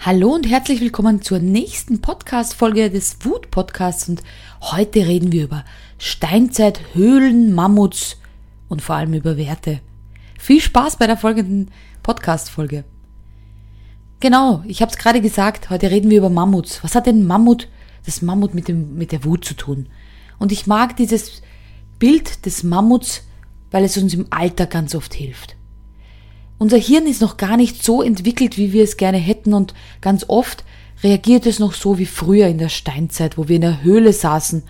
Hallo und herzlich willkommen zur nächsten Podcast-Folge des Wut-Podcasts und heute reden wir über Steinzeit, Höhlen, Mammuts und vor allem über Werte. Viel Spaß bei der folgenden Podcast-Folge. Genau, ich habe es gerade gesagt, heute reden wir über Mammuts. Was hat denn Mammut, das Mammut mit, dem, mit der Wut zu tun? Und ich mag dieses Bild des Mammuts, weil es uns im Alter ganz oft hilft. Unser Hirn ist noch gar nicht so entwickelt, wie wir es gerne hätten und ganz oft reagiert es noch so wie früher in der Steinzeit, wo wir in der Höhle saßen.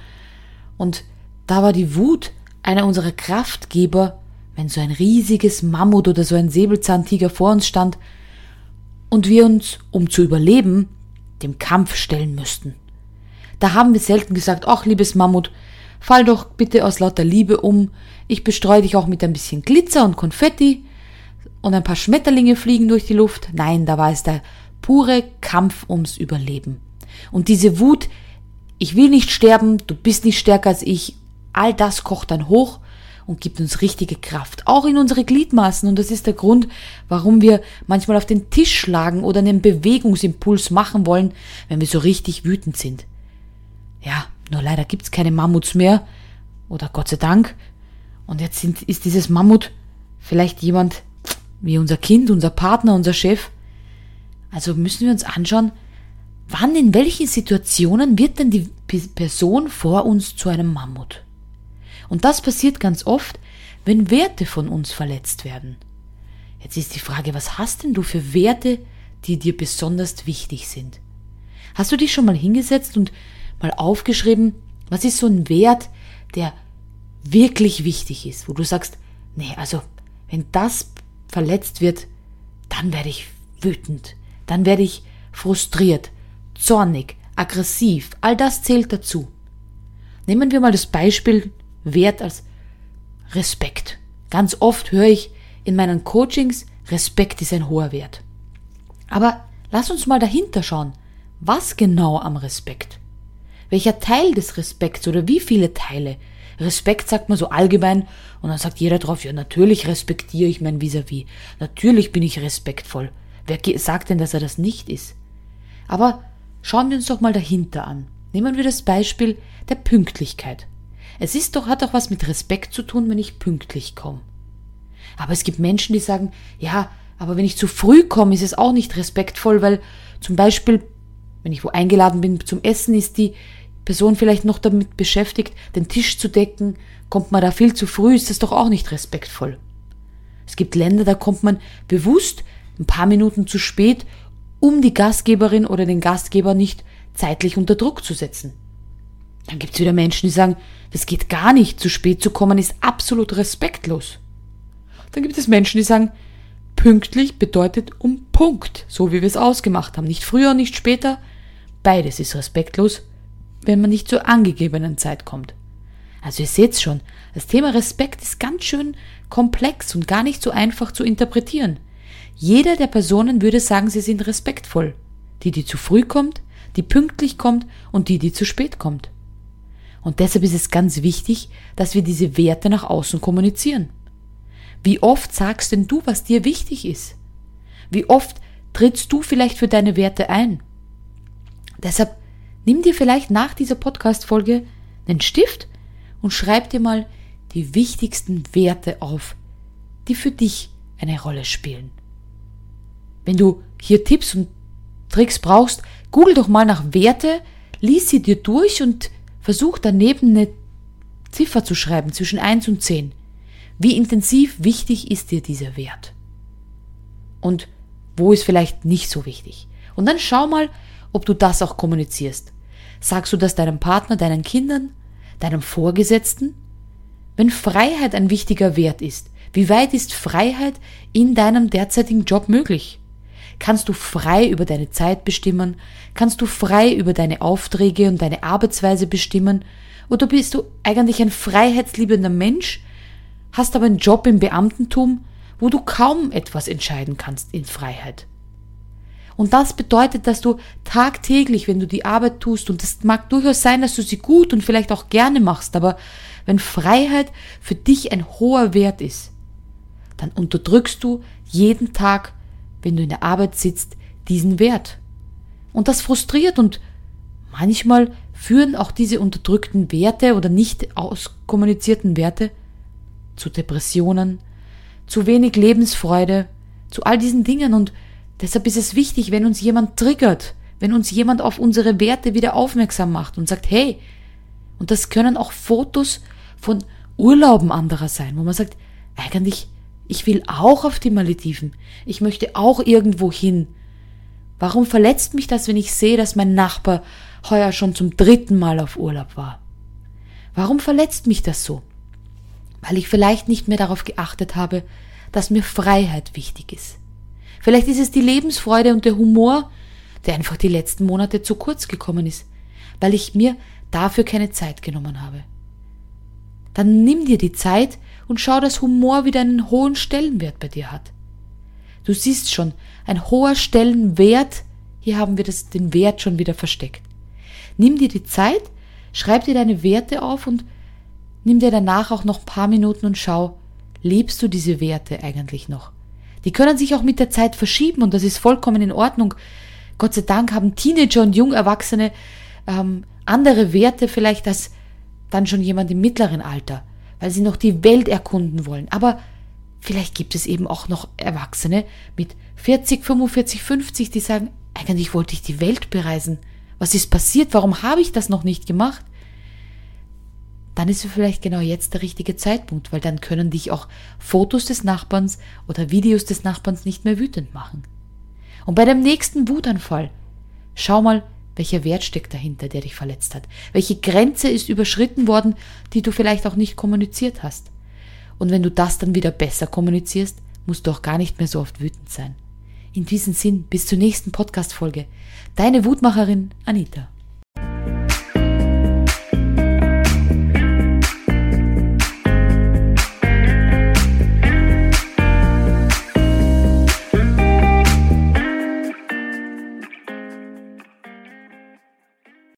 Und da war die Wut einer unserer Kraftgeber, wenn so ein riesiges Mammut oder so ein Säbelzahntiger vor uns stand und wir uns, um zu überleben, dem Kampf stellen müssten. Da haben wir selten gesagt, ach liebes Mammut, fall doch bitte aus lauter Liebe um, ich bestreue dich auch mit ein bisschen Glitzer und Konfetti, und ein paar Schmetterlinge fliegen durch die Luft. Nein, da war es der pure Kampf ums Überleben. Und diese Wut, ich will nicht sterben, du bist nicht stärker als ich, all das kocht dann hoch und gibt uns richtige Kraft, auch in unsere Gliedmaßen. Und das ist der Grund, warum wir manchmal auf den Tisch schlagen oder einen Bewegungsimpuls machen wollen, wenn wir so richtig wütend sind. Ja, nur leider gibt's keine Mammuts mehr. Oder Gott sei Dank. Und jetzt sind, ist dieses Mammut vielleicht jemand, wie unser Kind, unser Partner, unser Chef. Also müssen wir uns anschauen, wann, in welchen Situationen wird denn die Person vor uns zu einem Mammut? Und das passiert ganz oft, wenn Werte von uns verletzt werden. Jetzt ist die Frage, was hast denn du für Werte, die dir besonders wichtig sind? Hast du dich schon mal hingesetzt und mal aufgeschrieben, was ist so ein Wert, der wirklich wichtig ist, wo du sagst, nee, also wenn das verletzt wird, dann werde ich wütend, dann werde ich frustriert, zornig, aggressiv, all das zählt dazu. Nehmen wir mal das Beispiel Wert als Respekt. Ganz oft höre ich in meinen Coachings, Respekt ist ein hoher Wert. Aber lass uns mal dahinter schauen. Was genau am Respekt? Welcher Teil des Respekts oder wie viele Teile Respekt sagt man so allgemein und dann sagt jeder drauf, ja, natürlich respektiere ich mein Vis-à-vis. -vis. Natürlich bin ich respektvoll. Wer sagt denn, dass er das nicht ist? Aber schauen wir uns doch mal dahinter an. Nehmen wir das Beispiel der Pünktlichkeit. Es ist doch, hat doch was mit Respekt zu tun, wenn ich pünktlich komme. Aber es gibt Menschen, die sagen, ja, aber wenn ich zu früh komme, ist es auch nicht respektvoll, weil zum Beispiel, wenn ich wo eingeladen bin zum Essen, ist die Person vielleicht noch damit beschäftigt, den Tisch zu decken, kommt man da viel zu früh, ist das doch auch nicht respektvoll. Es gibt Länder, da kommt man bewusst ein paar Minuten zu spät, um die Gastgeberin oder den Gastgeber nicht zeitlich unter Druck zu setzen. Dann gibt es wieder Menschen, die sagen, das geht gar nicht, zu spät zu kommen ist absolut respektlos. Dann gibt es Menschen, die sagen, pünktlich bedeutet um Punkt, so wie wir es ausgemacht haben, nicht früher, nicht später. Beides ist respektlos wenn man nicht zur angegebenen Zeit kommt. Also ihr seht schon, das Thema Respekt ist ganz schön komplex und gar nicht so einfach zu interpretieren. Jeder der Personen würde sagen, sie sind respektvoll. Die, die zu früh kommt, die pünktlich kommt und die, die zu spät kommt. Und deshalb ist es ganz wichtig, dass wir diese Werte nach außen kommunizieren. Wie oft sagst denn du, was dir wichtig ist? Wie oft trittst du vielleicht für deine Werte ein? Deshalb Nimm dir vielleicht nach dieser Podcast-Folge einen Stift und schreib dir mal die wichtigsten Werte auf, die für dich eine Rolle spielen. Wenn du hier Tipps und Tricks brauchst, google doch mal nach Werte, lies sie dir durch und versuch daneben eine Ziffer zu schreiben zwischen 1 und 10. Wie intensiv wichtig ist dir dieser Wert? Und wo ist vielleicht nicht so wichtig? Und dann schau mal, ob du das auch kommunizierst. Sagst du das deinem Partner, deinen Kindern, deinem Vorgesetzten? Wenn Freiheit ein wichtiger Wert ist, wie weit ist Freiheit in deinem derzeitigen Job möglich? Kannst du frei über deine Zeit bestimmen? Kannst du frei über deine Aufträge und deine Arbeitsweise bestimmen? Oder bist du eigentlich ein freiheitsliebender Mensch, hast aber einen Job im Beamtentum, wo du kaum etwas entscheiden kannst in Freiheit? Und das bedeutet, dass du tagtäglich, wenn du die Arbeit tust, und das mag durchaus sein, dass du sie gut und vielleicht auch gerne machst, aber wenn Freiheit für dich ein hoher Wert ist, dann unterdrückst du jeden Tag, wenn du in der Arbeit sitzt, diesen Wert. Und das frustriert und manchmal führen auch diese unterdrückten Werte oder nicht auskommunizierten Werte zu Depressionen, zu wenig Lebensfreude, zu all diesen Dingen und deshalb ist es wichtig, wenn uns jemand triggert, wenn uns jemand auf unsere Werte wieder aufmerksam macht und sagt, hey, und das können auch Fotos von Urlauben anderer sein, wo man sagt, eigentlich, ich will auch auf die Malediven, ich möchte auch irgendwo hin. Warum verletzt mich das, wenn ich sehe, dass mein Nachbar heuer schon zum dritten Mal auf Urlaub war? Warum verletzt mich das so? Weil ich vielleicht nicht mehr darauf geachtet habe, dass mir Freiheit wichtig ist. Vielleicht ist es die Lebensfreude und der Humor, der einfach die letzten Monate zu kurz gekommen ist, weil ich mir dafür keine Zeit genommen habe. Dann nimm dir die Zeit und schau, dass Humor wieder einen hohen Stellenwert bei dir hat. Du siehst schon, ein hoher Stellenwert, hier haben wir das, den Wert schon wieder versteckt. Nimm dir die Zeit, schreib dir deine Werte auf und nimm dir danach auch noch ein paar Minuten und schau, lebst du diese Werte eigentlich noch? Die können sich auch mit der Zeit verschieben und das ist vollkommen in Ordnung. Gott sei Dank haben Teenager und Jungerwachsene ähm, andere Werte vielleicht als dann schon jemand im mittleren Alter, weil sie noch die Welt erkunden wollen. Aber vielleicht gibt es eben auch noch Erwachsene mit 40, 45, 50, die sagen, eigentlich wollte ich die Welt bereisen. Was ist passiert? Warum habe ich das noch nicht gemacht? Dann ist vielleicht genau jetzt der richtige Zeitpunkt, weil dann können dich auch Fotos des Nachbarns oder Videos des Nachbarns nicht mehr wütend machen. Und bei dem nächsten Wutanfall, schau mal, welcher Wert steckt dahinter, der dich verletzt hat? Welche Grenze ist überschritten worden, die du vielleicht auch nicht kommuniziert hast? Und wenn du das dann wieder besser kommunizierst, musst du auch gar nicht mehr so oft wütend sein. In diesem Sinn, bis zur nächsten Podcast-Folge. Deine Wutmacherin Anita.